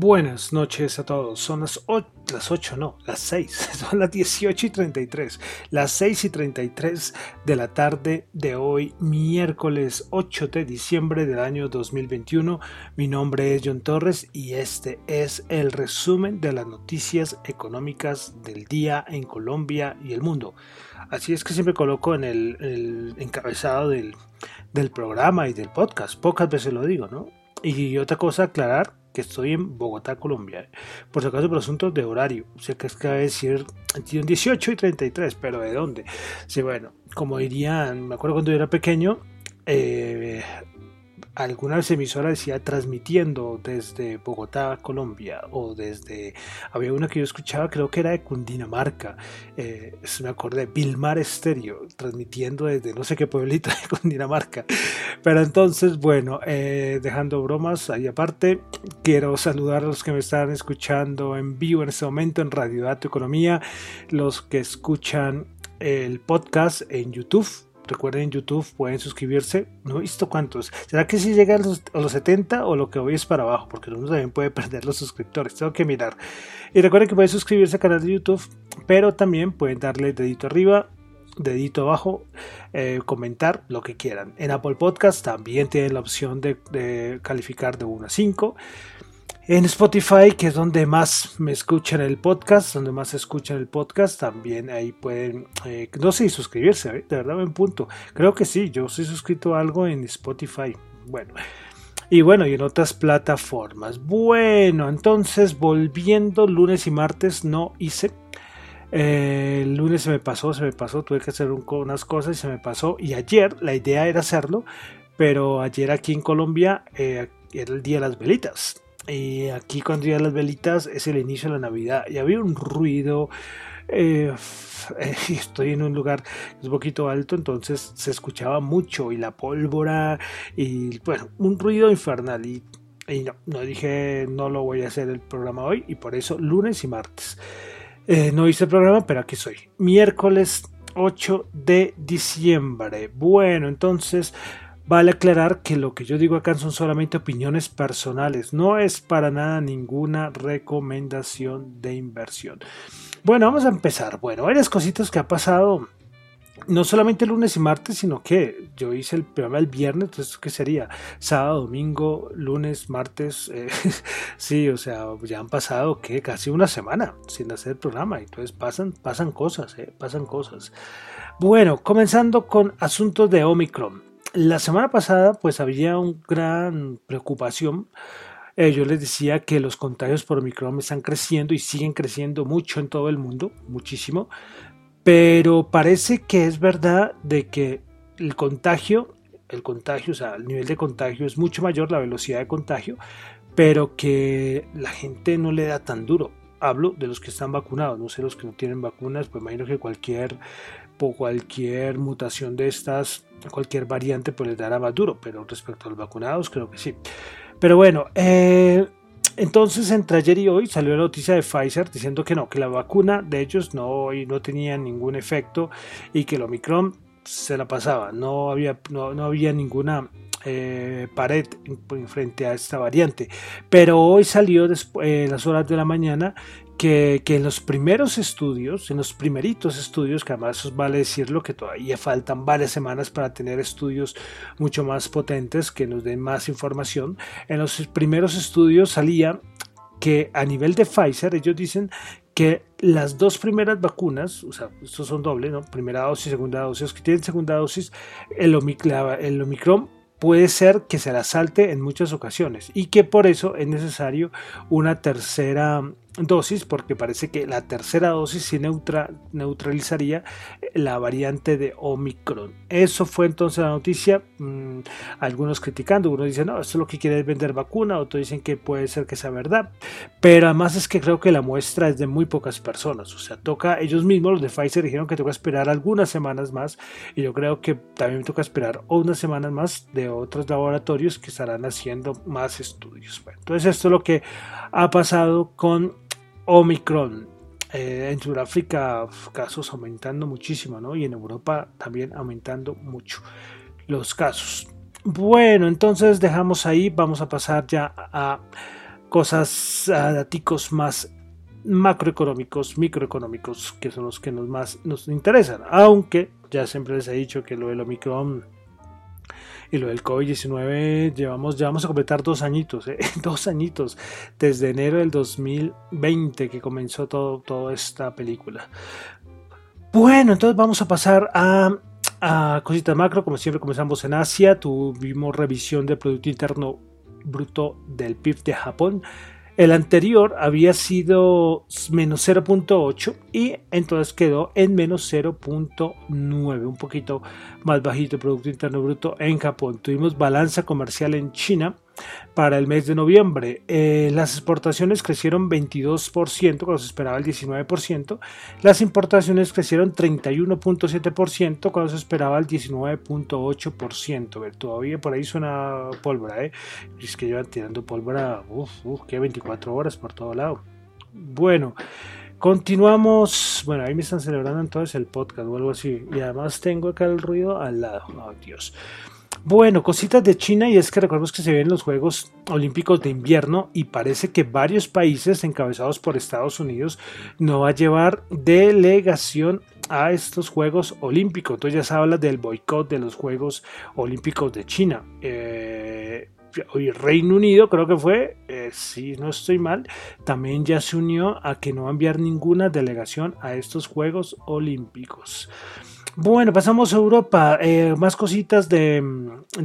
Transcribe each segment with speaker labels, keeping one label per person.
Speaker 1: Buenas noches a todos. Son las 8, las 8 no, las 6. Son las 18 y 33. Las 6 y 33 de la tarde de hoy, miércoles 8 de diciembre del año 2021. Mi nombre es John Torres y este es el resumen de las noticias económicas del día en Colombia y el mundo. Así es que siempre coloco en el, el encabezado del, del programa y del podcast. Pocas veces lo digo, ¿no? Y otra cosa, aclarar estoy en Bogotá, Colombia. Por si acaso, por asuntos de horario. O sea, que es que decir 18 y 33, pero ¿de dónde? Sí, bueno, como dirían, me acuerdo cuando yo era pequeño, eh, alguna vez emisora decía transmitiendo desde Bogotá, Colombia, o desde, había una que yo escuchaba, creo que era de Cundinamarca, eh, me acordé, Vilmar Estéreo, transmitiendo desde no sé qué pueblito de Cundinamarca. Pero entonces, bueno, eh, dejando bromas ahí aparte, quiero saludar a los que me están escuchando en vivo en este momento en Radio Dato Economía, los que escuchan el podcast en YouTube Recuerden en YouTube pueden suscribirse. No he visto cuántos. ¿Será que si llega a los, 70 o lo que hoy es para abajo? Porque uno también puede perder los suscriptores. Tengo que mirar. Y recuerden que pueden suscribirse al canal de YouTube, pero también pueden darle dedito arriba, dedito abajo, eh, comentar lo que quieran. En Apple Podcast también tienen la opción de, de calificar de 1 a 5 en Spotify, que es donde más me escuchan el podcast, donde más escuchan el podcast, también ahí pueden, eh, no sé, suscribirse, ¿eh? de verdad, buen punto. Creo que sí, yo soy suscrito a algo en Spotify. Bueno, y bueno, y en otras plataformas. Bueno, entonces volviendo lunes y martes no hice. Eh, el lunes se me pasó, se me pasó, tuve que hacer unas cosas y se me pasó. Y ayer la idea era hacerlo, pero ayer aquí en Colombia era el día de las velitas y aquí cuando ya las velitas es el inicio de la Navidad y había un ruido. Eh, estoy en un lugar un poquito alto, entonces se escuchaba mucho y la pólvora y bueno, un ruido infernal y, no, no dije no lo voy a hacer el programa hoy y por eso lunes y martes. Eh, no hice el programa, pero aquí soy. Miércoles 8 de diciembre. Bueno, entonces Vale aclarar que lo que yo digo acá son solamente opiniones personales, no es para nada ninguna recomendación de inversión. Bueno, vamos a empezar. Bueno, varias cositas que ha pasado no solamente lunes y martes, sino que yo hice el programa el viernes, entonces, ¿qué sería? Sábado, domingo, lunes, martes, eh, sí, o sea, ya han pasado, ¿qué? Casi una semana sin hacer el programa, entonces pasan, pasan cosas, eh, pasan cosas. Bueno, comenzando con asuntos de Omicron la semana pasada pues había una gran preocupación. Eh, yo les decía que los contagios por Omicron están creciendo y siguen creciendo mucho en todo el mundo, muchísimo. Pero parece que es verdad de que el contagio, el contagio, o sea, el nivel de contagio es mucho mayor, la velocidad de contagio, pero que la gente no le da tan duro. Hablo de los que están vacunados, no sé los que no tienen vacunas, pues imagino que cualquier, cualquier mutación de estas cualquier variante pues les dará más duro, pero respecto a los vacunados creo que sí. Pero bueno, eh, entonces entre ayer y hoy salió la noticia de Pfizer diciendo que no, que la vacuna de ellos no, no tenía ningún efecto y que el Omicron se la pasaba, no había, no, había ninguna eh, pared en, frente a esta variante. Pero hoy salió después, en las horas de la mañana que, en los primeros estudios, en los primeritos estudios, que además vale decirlo que todavía faltan varias semanas para tener estudios mucho más potentes que nos den más información, en los primeros estudios salía que a nivel de Pfizer ellos dicen que las dos primeras vacunas, o sea, estos son dobles, ¿no? Primera dosis, segunda dosis, que tienen segunda dosis, el, el Omicron puede ser que se la salte en muchas ocasiones y que por eso es necesario una tercera dosis porque parece que la tercera dosis sí neutralizaría la variante de Omicron. Eso fue entonces la noticia, mm, algunos criticando, uno dice no, esto es lo que quiere es vender vacuna, otros dicen que puede ser que sea verdad, pero además es que creo que la muestra es de muy pocas personas, o sea, toca, ellos mismos, los de Pfizer dijeron que toca esperar algunas semanas más y yo creo que también toca esperar unas semanas más de otros laboratorios que estarán haciendo más estudios. entonces esto es lo que ha pasado con Omicron. Eh, en Sudáfrica casos aumentando muchísimo, ¿no? Y en Europa también aumentando mucho los casos. Bueno, entonces dejamos ahí, vamos a pasar ya a cosas, a más macroeconómicos, microeconómicos, que son los que nos más nos interesan. Aunque ya siempre les he dicho que lo del Omicron y lo del COVID-19 llevamos, ya vamos a completar dos añitos, ¿eh? dos añitos, desde enero del 2020 que comenzó todo, toda esta película. Bueno, entonces vamos a pasar a, a cositas macro, como siempre comenzamos en Asia, tuvimos revisión del Producto Interno Bruto del PIB de Japón, el anterior había sido menos 0.8 y entonces quedó en menos 0.9, un poquito más bajito el Producto Interno Bruto en Japón. Tuvimos balanza comercial en China para el mes de noviembre. Eh, las exportaciones crecieron 22%, cuando se esperaba el 19%. Las importaciones crecieron 31.7%, cuando se esperaba el 19.8%. Todavía por ahí suena pólvora, ¿eh? Es que llevan tirando pólvora, uff, uf, que 24 horas por todo lado. Bueno. Continuamos, bueno, ahí me están celebrando entonces el podcast o algo así. Y además tengo acá el ruido al lado. Oh, Dios. Bueno, cositas de China y es que recordemos que se ven los Juegos Olímpicos de invierno y parece que varios países encabezados por Estados Unidos no va a llevar delegación a estos Juegos Olímpicos. Entonces ya se habla del boicot de los Juegos Olímpicos de China. Eh, Reino Unido creo que fue, eh, si no estoy mal, también ya se unió a que no va a enviar ninguna delegación a estos Juegos Olímpicos. Bueno, pasamos a Europa. Eh, más cositas de,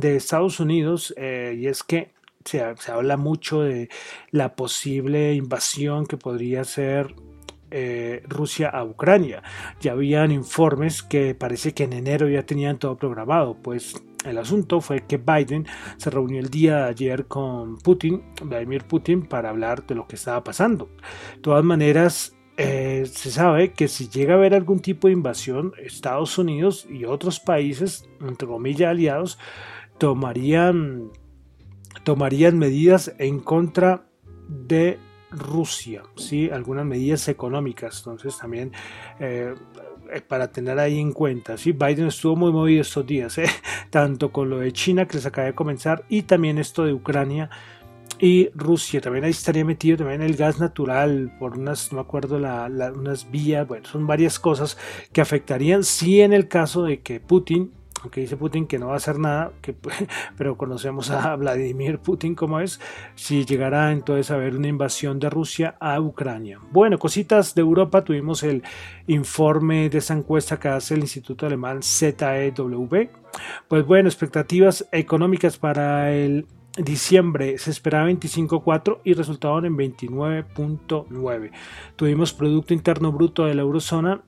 Speaker 1: Estados Unidos. Eh, y es que se, habla mucho de la posible invasión que podría ser Rusia a Ucrania. Ya habían informes que parece que en enero ya tenían todo programado. Pues el asunto fue que Biden se reunió el día de ayer con Putin, Vladimir Putin, para hablar de lo que estaba pasando. De todas maneras, eh, se sabe que si llega a haber algún tipo de invasión, Estados Unidos y otros países, entre comillas aliados, tomarían, tomarían medidas en contra de Rusia, ¿sí? algunas medidas económicas. Entonces también eh, para tener ahí en cuenta. ¿sí? Biden estuvo muy movido estos días, tanto con lo de China que les acaba de comenzar y también esto de Ucrania y Rusia. También ahí estaría metido también el gas natural por unas, no me acuerdo, la, unas vías, bueno, son varias cosas que afectarían si en el caso de que Putin aunque dice Putin que no va a hacer nada, que, pero conocemos a Vladimir Putin como es, si llegará entonces a haber una invasión de Rusia a Ucrania. Bueno, cositas de Europa, tuvimos el informe de esa encuesta que hace el Instituto Alemán ZEW. Pues bueno, expectativas económicas para el diciembre se esperaba 25.4 y resultaron en 29.9. Tuvimos Producto Interno Bruto de la Eurozona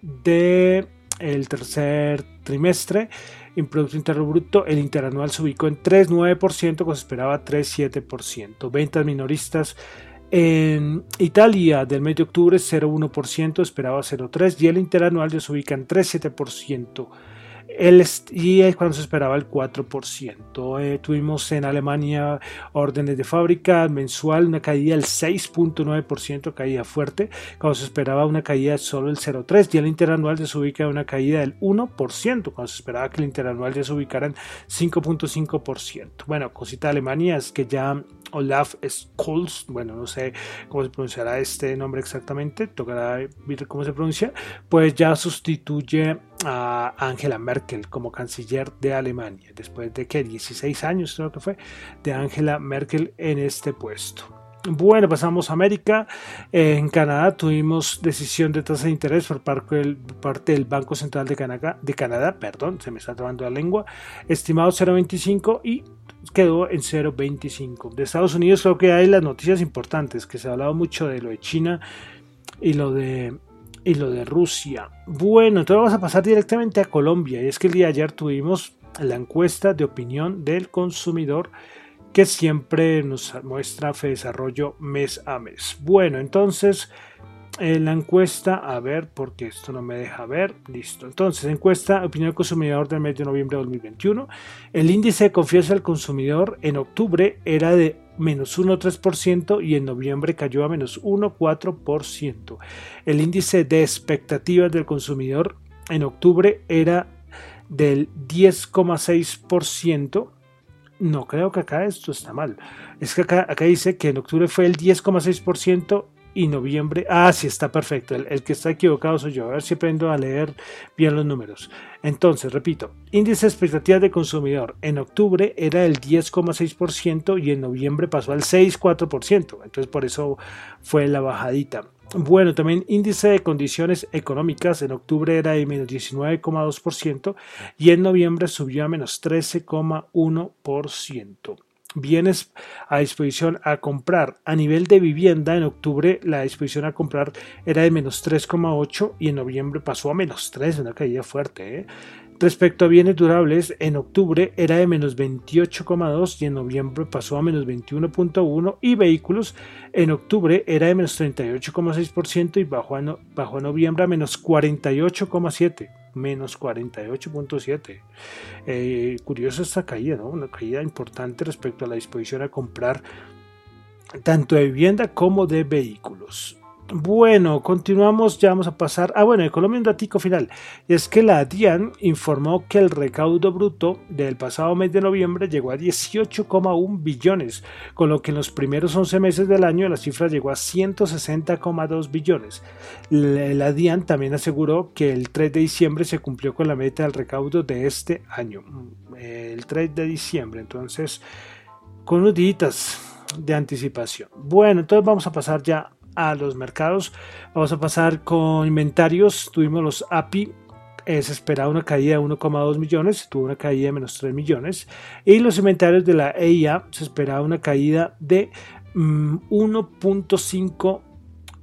Speaker 1: de el tercer trimestre. En Producto Interno Bruto, el interanual se ubicó en 3,9%, cuando se esperaba 3,7%. Ventas minoristas en Italia del mes de octubre 0,1%, esperaba 0,3% y el interanual ya se ubica en 3,7%. El, y cuando se esperaba el 4%. Eh, tuvimos en Alemania órdenes de fábrica mensual, una caída del 6.9%, caída fuerte, cuando se esperaba una caída solo del 0.3%, y el interanual se ubica en una caída del 1%, cuando se esperaba que el interanual ya se ubicara en 5.5%. Bueno, cosita de Alemania es que ya Olaf Scholz, bueno, no sé cómo se pronunciará este nombre exactamente, tocará ver cómo se pronuncia, pues ya sustituye a Angela Merkel como canciller de Alemania, después de que 16 años creo que fue de Angela Merkel en este puesto. Bueno, pasamos a América. En Canadá tuvimos decisión de tasa de interés por parte del, Banco Central de Canadá, de Canadá, perdón, se me está trabando la lengua, estimado 0,25 y quedó en 0,25. De Estados Unidos creo que hay las noticias importantes, que se ha hablado mucho de lo de China y lo de y lo de Rusia. Bueno, entonces vamos a pasar directamente a Colombia. Y es que el día de ayer tuvimos la encuesta de opinión del consumidor que siempre nos muestra Fe Desarrollo mes a mes. Bueno, entonces en la encuesta, a ver, porque esto no me deja ver, listo. Entonces, encuesta opinión del consumidor del mes de noviembre de 2021. El índice de confianza del consumidor en octubre era de menos 1,3% y en noviembre cayó a menos 1,4%. El índice de expectativas del consumidor en octubre era del 10,6%. No creo que acá esto está mal. Es que acá, acá dice que en octubre fue el 10,6% y noviembre. Ah, sí, está perfecto. El, que está equivocado soy yo. A ver si aprendo a leer bien los números. Entonces, repito, índice de expectativas de consumidor en octubre era el 10,6% y en noviembre pasó al 6,4%. Entonces, por eso fue la bajadita. Bueno, también índice de condiciones económicas en octubre era de menos 19,2% y en noviembre subió a menos 13,1% bienes a disposición a comprar. A nivel de vivienda, en octubre la disposición a comprar era de menos 3,8 y en noviembre pasó a menos 3, una caída fuerte. ¿eh? Respecto a bienes durables, en octubre era de menos 28,2 y en noviembre pasó a menos 21,1 y vehículos en octubre era de menos 38,6% y bajó a, noviembre a menos 48,7 menos 48.7. Eh, curioso esta caída, ¿no? Una caída importante respecto a la disposición a comprar tanto de vivienda como de vehículos. Bueno, continuamos, ya vamos a pasar. Ah, bueno, en Colombia un datico final. Es que la DIAN informó que el recaudo bruto del pasado mes de noviembre llegó a 18,1 billones, con lo que en los primeros 11 meses del año la cifra llegó a 160,2 billones. La DIAN también aseguró que el 3 de diciembre se cumplió con la meta del recaudo de este año. El 3 de diciembre, entonces, con unos días de anticipación. Bueno, entonces vamos a pasar ya a los mercados. Vamos a pasar con inventarios. Tuvimos los API. Se esperaba una caída de 1,2 millones, tuvo una caída de menos 3 millones. Y los inventarios de la EIA se esperaba una caída de 1.5 mm,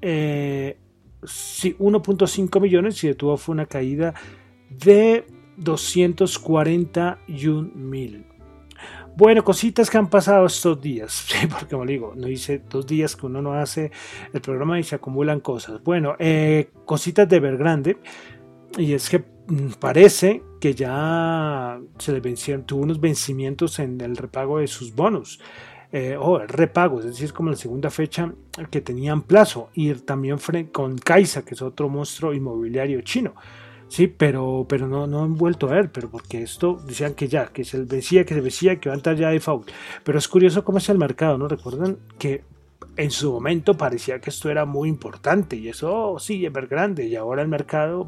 Speaker 1: eh, sí, 1.5 millones y detuvo fue una caída de 241 mil. Bueno, cositas que han pasado estos días, porque como digo, no hice dos días que uno no hace el programa y se acumulan cosas. Bueno, eh, cositas de Vergrande, y es que mm, parece que ya se le vencieron, tuvo unos vencimientos en el repago de sus bonos. Eh, o el repago, es decir, como la segunda fecha que tenían plazo, y también con Kaisa, que es otro monstruo inmobiliario chino. Sí, pero, pero no, no han vuelto a ver, pero porque esto decían que ya, que se vencía, que se vencía, que va a entrar ya de default. Pero es curioso cómo es el mercado, ¿no? Recuerdan que en su momento parecía que esto era muy importante y eso oh, sí, es ver grande y ahora el mercado,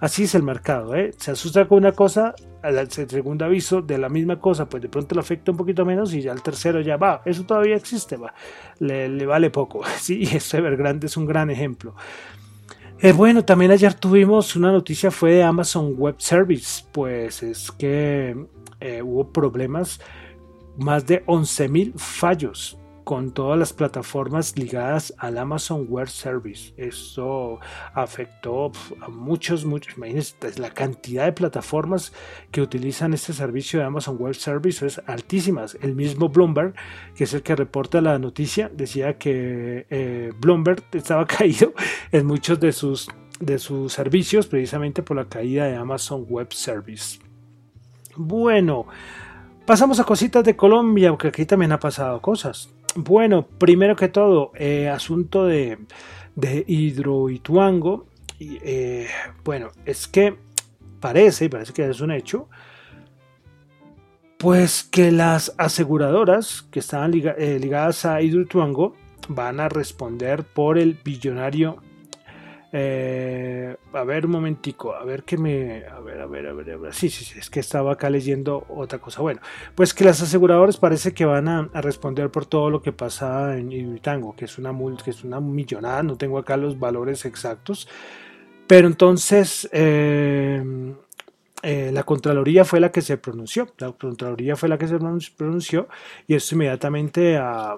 Speaker 1: así es el mercado, ¿eh? se asusta con una cosa, al segundo aviso de la misma cosa, pues de pronto le afecta un poquito menos y ya el tercero ya va, eso todavía existe, va, le, le vale poco, sí, ese grande es un gran ejemplo. Eh, bueno, también ayer tuvimos una noticia, fue de Amazon Web Service, pues es que eh, hubo problemas, más de 11.000 fallos con todas las plataformas ligadas al Amazon Web Service. Eso afectó a muchos, muchos. Imagínense, pues, la cantidad de plataformas que utilizan este servicio de Amazon Web Service es altísima. El mismo Bloomberg, que es el que reporta la noticia, decía que eh, Bloomberg estaba caído en muchos de sus de sus servicios precisamente por la caída de Amazon Web Service. Bueno, pasamos a cositas de Colombia, porque aquí también ha pasado cosas. Bueno, primero que todo, eh, asunto de, de Hidroituango. Eh, bueno, es que parece, y parece que es un hecho, pues que las aseguradoras que estaban eh, ligadas a Hidroituango van a responder por el billonario. Eh, a ver un momentico, a ver que me. A ver, a ver, a ver, a ver. Sí, sí, sí, es que estaba acá leyendo otra cosa. Bueno, pues que las aseguradoras parece que van a, responder por todo lo que pasa en Hidroituango, que es una que es una millonada, no tengo acá los valores exactos. Pero entonces. Eh, eh, la Contraloría fue la que se pronunció, la Contraloría fue la que se pronunció y esto inmediatamente a,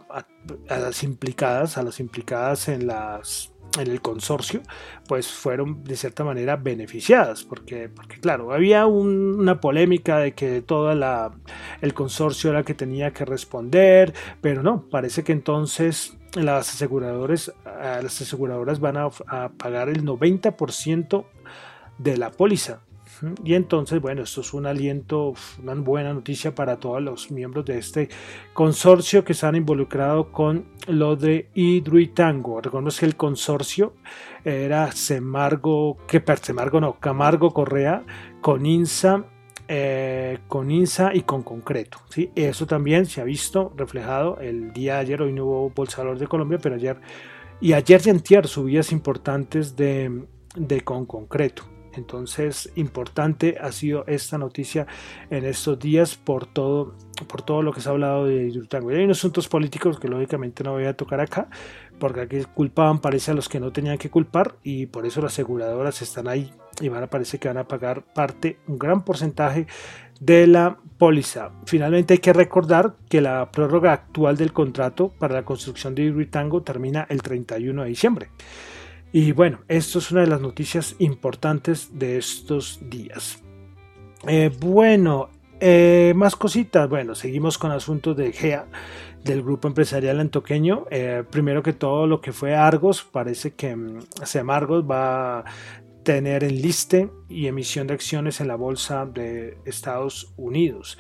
Speaker 1: las implicadas, a las implicadas en las en el consorcio, pues fueron de cierta manera beneficiadas, porque, porque claro, había una polémica de que todo el consorcio era que tenía que responder, pero no, parece que entonces las aseguradoras, las aseguradoras van a, a pagar el 90% de la póliza y entonces, bueno, esto es un aliento, una buena noticia para todos los miembros de este consorcio que están involucrados con lo de Hidroitango. Recordemos que el consorcio era Semargo, que Semargo no, Camargo Correa, con INSA, eh, con INSA y con concreto. ¿sí? Eso también se ha visto reflejado el día de ayer, hoy no hubo Bolsa de Colombia, pero ayer y ayer y antier subidas importantes de, de con concreto. Entonces, importante ha sido esta noticia en estos días por todo, por todo lo que se ha hablado de Hidroituango. Y hay unos asuntos políticos que lógicamente no voy a tocar acá, porque aquí culpaban parece a los que no tenían que culpar y por eso las aseguradoras están ahí y van parece que van a pagar parte, un gran porcentaje de la póliza. Finalmente hay que recordar que la prórroga actual del contrato para la construcción de Hidroituango termina el 31 de diciembre. Y bueno, esto es una de las noticias importantes de estos días. Eh, bueno, eh, más cositas. Bueno, seguimos con asuntos de GEA, del grupo empresarial antoqueño. Eh, primero que todo, lo que fue Argos, parece que mm, Argos va a tener enliste y emisión de acciones en la bolsa de Estados Unidos.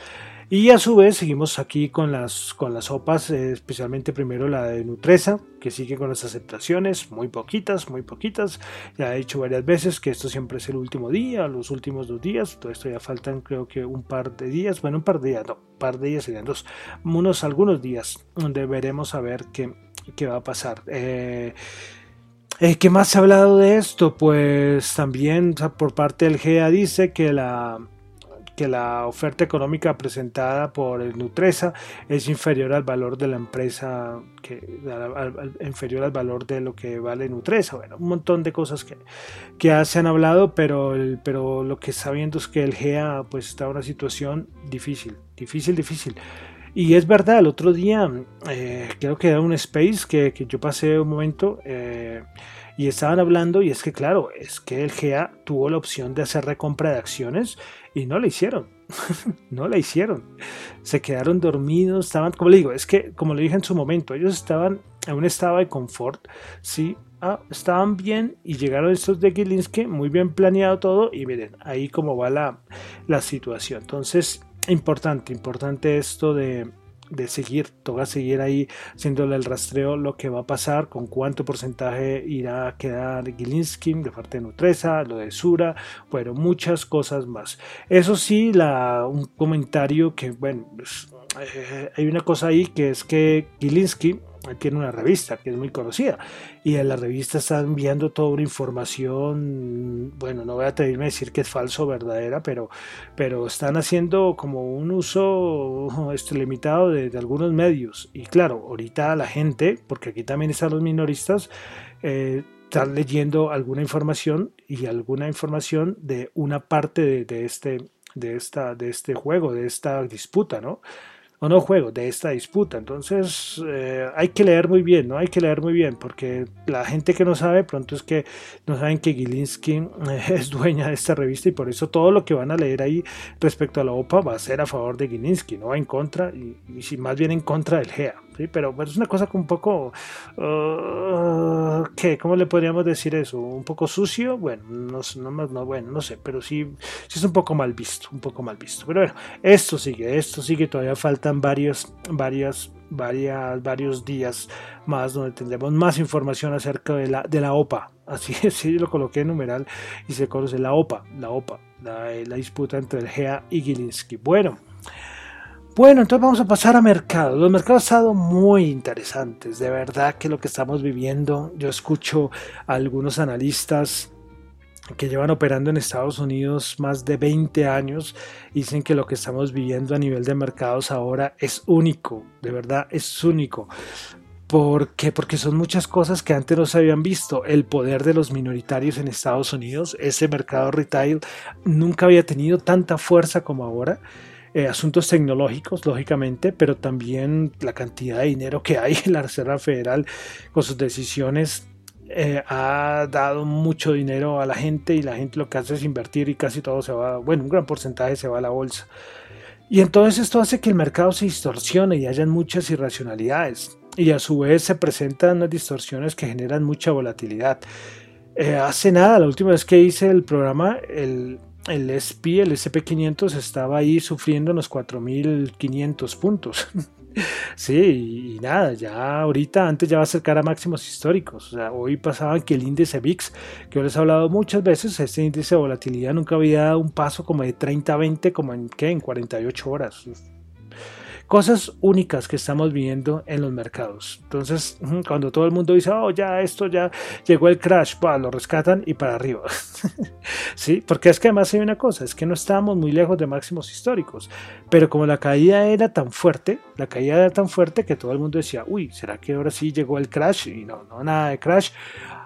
Speaker 1: Y a su vez seguimos aquí con las, con las sopas, eh, especialmente primero la de Nutresa, que sigue con las aceptaciones, muy poquitas, muy poquitas. Ya he dicho varias veces que esto siempre es el último día, los últimos dos días, todo esto ya faltan creo que un par de días, bueno, un par de días, no, un par de días serían dos, unos algunos días, donde veremos a ver qué, qué va a pasar. Eh, eh, ¿Qué más se ha hablado de esto? Pues también por parte del GEA dice que la que la oferta económica presentada por el Nutresa es inferior al valor de la empresa, que, inferior al valor de lo que vale Nutresa. Bueno, un montón de cosas que, que se han hablado, pero, pero lo que está viendo es que el GEA pues, está en una situación difícil, difícil, difícil. Y es verdad, el otro día eh, creo que era un space que, que yo pasé un momento. Eh, y estaban hablando, y es que claro, es que el GEA tuvo la opción de hacer recompra de acciones y no la hicieron. no la hicieron. Se quedaron dormidos, estaban, como le digo, es que, como le dije en su momento, ellos estaban en un estado de confort, sí, ah, estaban bien y llegaron estos de Gilinski, muy bien planeado todo, y miren, ahí como va la, la situación. Entonces, importante, importante esto de, de seguir, toca seguir ahí haciéndole el rastreo lo que va a pasar, con cuánto porcentaje irá a quedar Gilinski de parte de Nutresa, lo de Sura, bueno, muchas cosas más. Eso sí, la, un comentario que, bueno, pues, eh, hay una cosa ahí que es que Gilinski tiene una revista que es muy conocida y en la revista está enviando toda una información, bueno, no voy a atreverme a decir que es falso o verdadera, pero, pero están haciendo como un uso este, limitado de, algunos medios. Y claro, ahorita la gente, porque aquí también están los minoristas, eh, están leyendo alguna información y alguna información de una parte de, este de esta de este juego, de esta disputa, ¿no? O no juego de esta disputa. Entonces eh, hay que leer muy bien, ¿no? Hay que leer muy bien porque la gente que no sabe pronto es que no saben que Gilinski eh, es dueña de esta revista y por eso todo lo que van a leer ahí respecto a la OPA va a ser a favor de Gilinski, no va en contra y, y más bien en contra del GEA. ¿Sí? Pero, es una cosa un poco, uh, ¿qué? ¿Cómo le podríamos decir eso? ¿Un poco sucio? Bueno, no, no, no, bueno, no sé, pero sí, sí es un poco mal visto, un poco mal visto. Pero bueno, esto sigue, esto sigue, todavía faltan varios, varias varias, varios días más donde tendremos más información acerca de la, de la OPA. Así es, lo coloqué en numeral y se conoce la OPA, la OPA, la, la disputa entre el GEA y Gilinski. Bueno, bueno, entonces vamos a pasar a mercados. Los mercados han estado muy interesantes, de verdad que lo que estamos viviendo, yo escucho a algunos analistas que llevan operando en Estados Unidos más de 20 años, dicen que lo que estamos viviendo a nivel de mercados ahora es único, de verdad es único. ¿Por qué? Porque son muchas cosas que antes no se habían visto. El poder de los minoritarios en Estados Unidos, ese mercado retail nunca había tenido tanta fuerza como ahora. Eh, asuntos tecnológicos, lógicamente, pero también la cantidad de dinero que hay en la Reserva Federal con sus decisiones eh, ha dado mucho dinero a la gente y la gente lo que hace es invertir y casi todo se va, bueno, un gran porcentaje se va a la bolsa. Y entonces esto hace que el mercado se distorsione y hayan muchas irracionalidades. Y a su vez se presentan unas distorsiones que generan mucha volatilidad. Eh, hace nada, la última vez que hice el programa, el, el SP, el SP500 estaba ahí sufriendo unos 4.500 puntos. Sí, y nada, ya ahorita antes ya va a acercar a máximos históricos. O sea, hoy pasaba que el índice VIX, que yo les he hablado muchas veces, este índice de volatilidad nunca había dado un paso como de 30 a 20, como en, ¿qué? en 48 horas cosas únicas que estamos viendo en los mercados. Entonces, cuando todo el mundo dice, oh, ya esto ya llegó el crash, lo rescatan y para arriba. sí, porque es que además hay una cosa, es que no estábamos muy lejos de máximos históricos, pero como la caída era tan fuerte, la caída era tan fuerte que todo el mundo decía, uy, ¿será que ahora sí llegó el crash? Y no, no, nada de crash.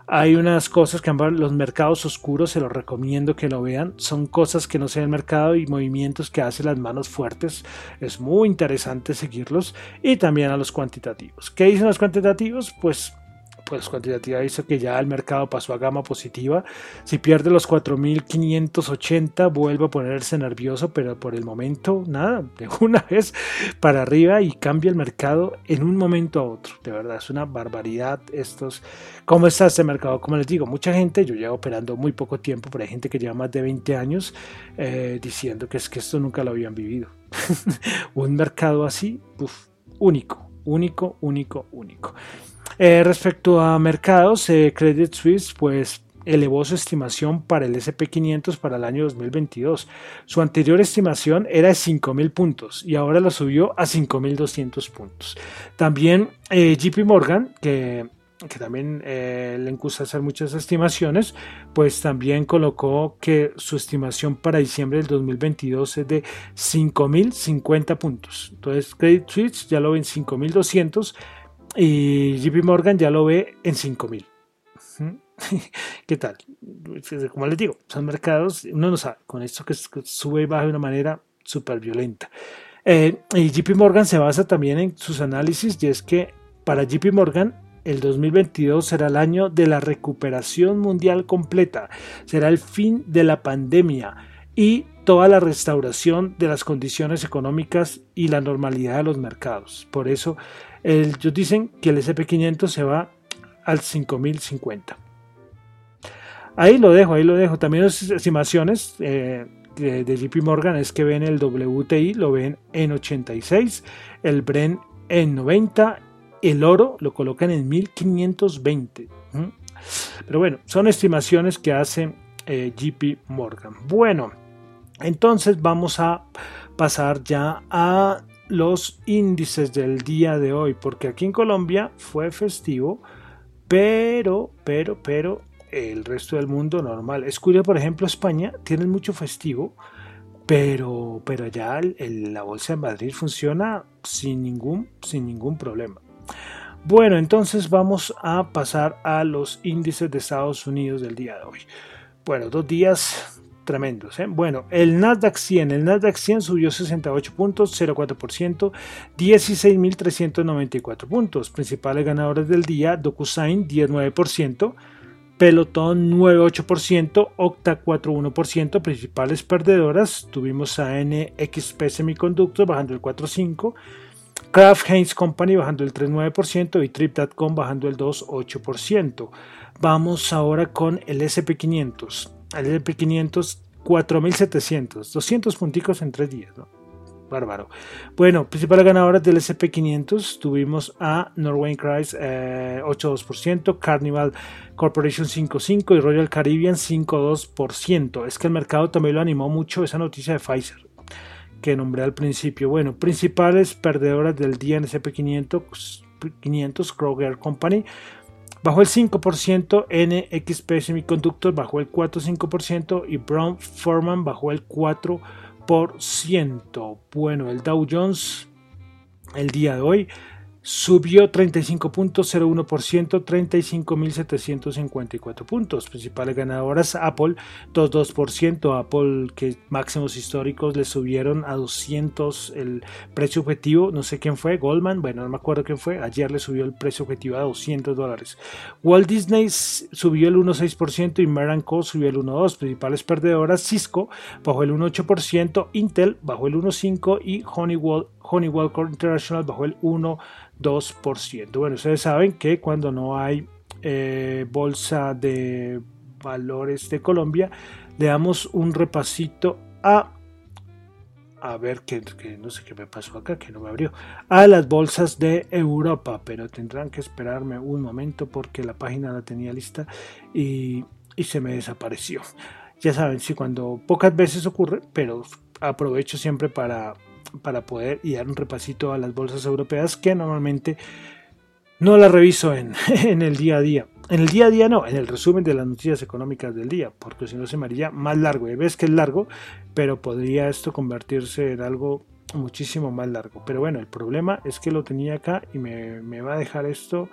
Speaker 1: Hay unas cosas que los mercados oscuros, se los recomiendo que lo vean. Son cosas que no sé el mercado y movimientos que hacen las manos fuertes. Es muy interesante seguirlos. Y también a los cuantitativos. ¿Qué dicen los cuantitativos? Pues pues cuantitativa dice que ya el mercado pasó a gama positiva. Si pierde los 4.580 vuelve a ponerse nervioso, pero por el momento nada, de una vez para arriba y cambia el mercado en un momento a otro. De verdad, es una barbaridad estos. ¿Cómo está este mercado? Como les digo, mucha gente, yo llevo operando muy poco tiempo, pero hay gente que lleva más de 20 años eh, diciendo que es que esto nunca lo habían vivido. un mercado así, único, único, único, único. Eh, respecto a mercados, eh, Credit Suisse pues elevó su estimación para el SP500 para el año 2022. Su anterior estimación era de 5.000 puntos y ahora lo subió a 5.200 puntos. También eh, JP Morgan, que, que también le gusta hacer muchas estimaciones, pues también colocó que su estimación para diciembre del 2022 es de 5.050 puntos. Entonces Credit Suisse ya lo ve en 5.200 y JP Morgan ya lo ve en 5000. ¿Qué tal? Como les digo, son mercados, uno no sabe, con esto que sube y baja de una manera súper violenta. Eh, y JP Morgan se basa también en sus análisis y es que para JP Morgan el 2022 será el año de la recuperación mundial completa, será el fin de la pandemia y toda la restauración de las condiciones económicas y la normalidad de los mercados. Por eso ellos dicen que el SP500 se va al 5050. Ahí lo dejo, ahí lo dejo. También las estimaciones eh, de, JP Morgan es que ven el WTI, lo ven en 86, el Bren en 90, el oro lo colocan en 1520. Pero bueno, son estimaciones que hace eh, JP Morgan. Bueno, entonces vamos a pasar ya a los índices del día de hoy, porque aquí en Colombia fue festivo, pero, pero, pero el resto del mundo normal. Es curioso, por ejemplo, España tiene mucho festivo, pero, pero allá la bolsa de Madrid funciona sin ningún, sin ningún problema. Bueno, entonces vamos a pasar a los índices de Estados Unidos del día de hoy. Bueno, dos días tremendos. ¿eh? Bueno, el Nasdaq 100, el Nasdaq 100 subió 68 puntos, 0,4%, 16.394 puntos. Principales ganadores del día, DocuSign 19%, Peloton 9,8%, Octa 4,1%. Principales perdedoras, tuvimos a NXP Semiconductor bajando el 4,5%. Kraft Heinz Company bajando el 3,9% y Trip.com bajando el 2,8%. Vamos ahora con el SP500. El SP500 4.700, 200 punticos en tres días. ¿no? Bárbaro. Bueno, principales ganadoras del SP500 tuvimos a Norway Cries eh, 8,2%, Carnival Corporation 5,5% y Royal Caribbean 5,2%. Es que el mercado también lo animó mucho esa noticia de Pfizer que nombré al principio. Bueno, principales perdedoras del día en SP500, 500 Kroger Company bajó el 5%, NXP Semiconductor bajó el 4,5% y Brown Forman bajó el 4%. Bueno, el Dow Jones el día de hoy subió 35.01%, 35.754 puntos. Principales ganadoras Apple 2.2%, Apple que máximos históricos le subieron a 200 el precio objetivo, no sé quién fue, Goldman, bueno, no me acuerdo quién fue, ayer le subió el precio objetivo a 200 dólares. Walt Disney subió el 1.6% y Meranco subió el 1.2%. Principales perdedoras Cisco bajó el 1.8%, Intel bajó el 1.5% y Honeywell, Honeywell International bajó el 1%. 2%. Bueno, ustedes saben que cuando no hay eh, bolsa de valores de Colombia, le damos un repasito a a ver que, no sé qué me pasó acá, que no me abrió, a las bolsas de Europa, pero tendrán que esperarme un momento porque la página la tenía lista y, y se me desapareció. Ya saben, sí, cuando pocas veces ocurre, pero aprovecho siempre para para poder y dar un repasito a las bolsas europeas que normalmente no las reviso en, el día a día. En el día a día no, en el resumen de las noticias económicas del día, porque si no se me haría más largo. Y ves que es largo, pero podría esto convertirse en algo muchísimo más largo. Pero bueno, el problema es que lo tenía acá y me, me va a dejar esto,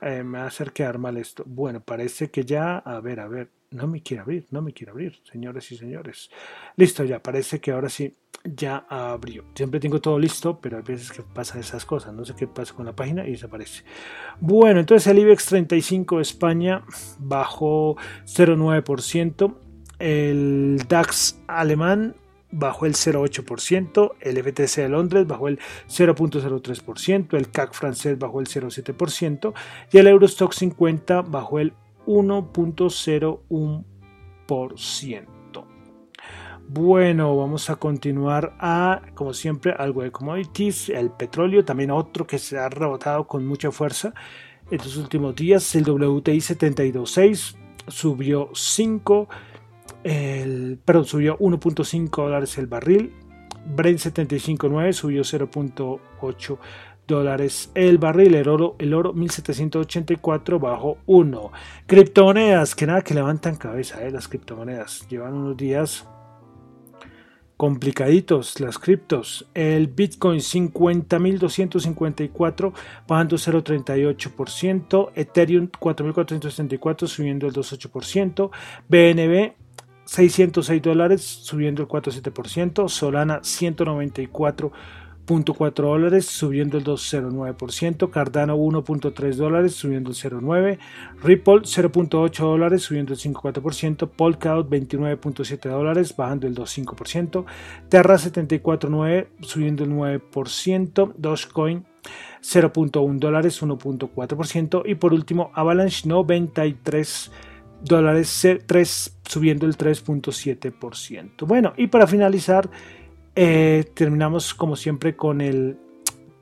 Speaker 1: eh, me va a hacer quedar mal esto. Bueno, parece que ya, a ver, a ver, no me quiere abrir, no me quiere abrir, señores y señores. Listo, ya parece que ahora sí ya abrió. Siempre tengo todo listo, pero hay veces que pasa esas cosas. No sé qué pasa con la página y desaparece. Bueno, entonces el IBEX 35 España bajó 0,9%. El DAX alemán bajó el 0,8%, el FTC de Londres bajó el 0,03%, el CAC francés bajó el 0,7% y el Eurostock 50 bajó el 1.01%. Bueno, vamos a continuar a, como siempre, algo de commodities, el petróleo, también otro que se ha rebotado con mucha fuerza en los últimos días, el WTI 72.6 subió 5, el, perdón, subió 1.5 dólares el barril, Brent 75.9 subió 0.8 el barril, el oro, el oro 1784 bajo 1. Criptomonedas, que nada que levantan cabeza, eh, las criptomonedas. Llevan unos días complicaditos las criptos. El Bitcoin 50.254 bajando 0.38%. Ethereum 4.464 subiendo el 2.8%. BNB 606 dólares subiendo el 4.7%. Solana 194 0.4 dólares subiendo el 2.09%, Cardano 1.3 dólares subiendo el 0.9%, Ripple 0.8 dólares subiendo el 5.4%, Polkadot 29.7 dólares bajando el 2.5%, Terra 74.9 subiendo el 9%, Dogecoin 0.1 dólares 1.4% y por último Avalanche 93 dólares 3 subiendo el 3.7%. Bueno, y para finalizar eh, terminamos como siempre con el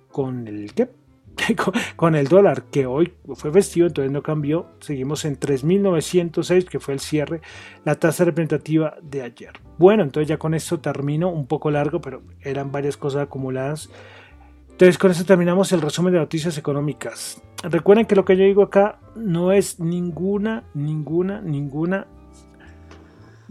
Speaker 1: con el ¿qué? con el dólar que hoy fue festivo entonces no cambió. Seguimos en 3.906 que fue el cierre la tasa representativa de ayer. Bueno entonces ya con esto termino un poco largo pero eran varias cosas acumuladas. Entonces con esto terminamos el resumen de noticias económicas. Recuerden que lo que yo digo acá no es ninguna ninguna ninguna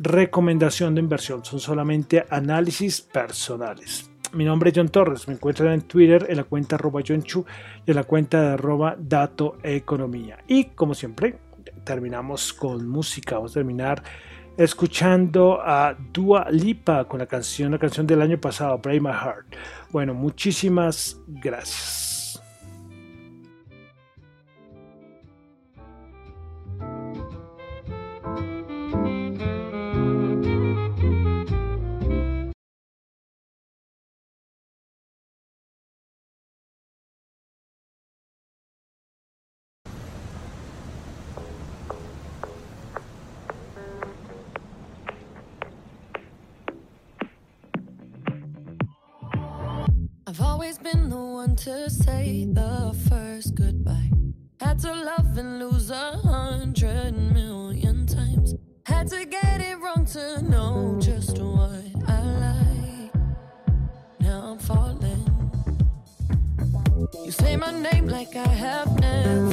Speaker 1: recomendación de inversión, son solamente análisis personales. Mi nombre es John Torres, me encuentran en Twitter en la cuenta arroba John Chu y en la cuenta de arroba Dato Economía. Y como siempre, terminamos con música, vamos a terminar escuchando a Dua Lipa con la canción, la canción del año pasado, Break My Heart. Bueno, muchísimas gracias.
Speaker 2: to say the first goodbye. Had to love and lose a hundred million times. Had to get it wrong to know just what I like. Now I'm falling. You say my name like I have never.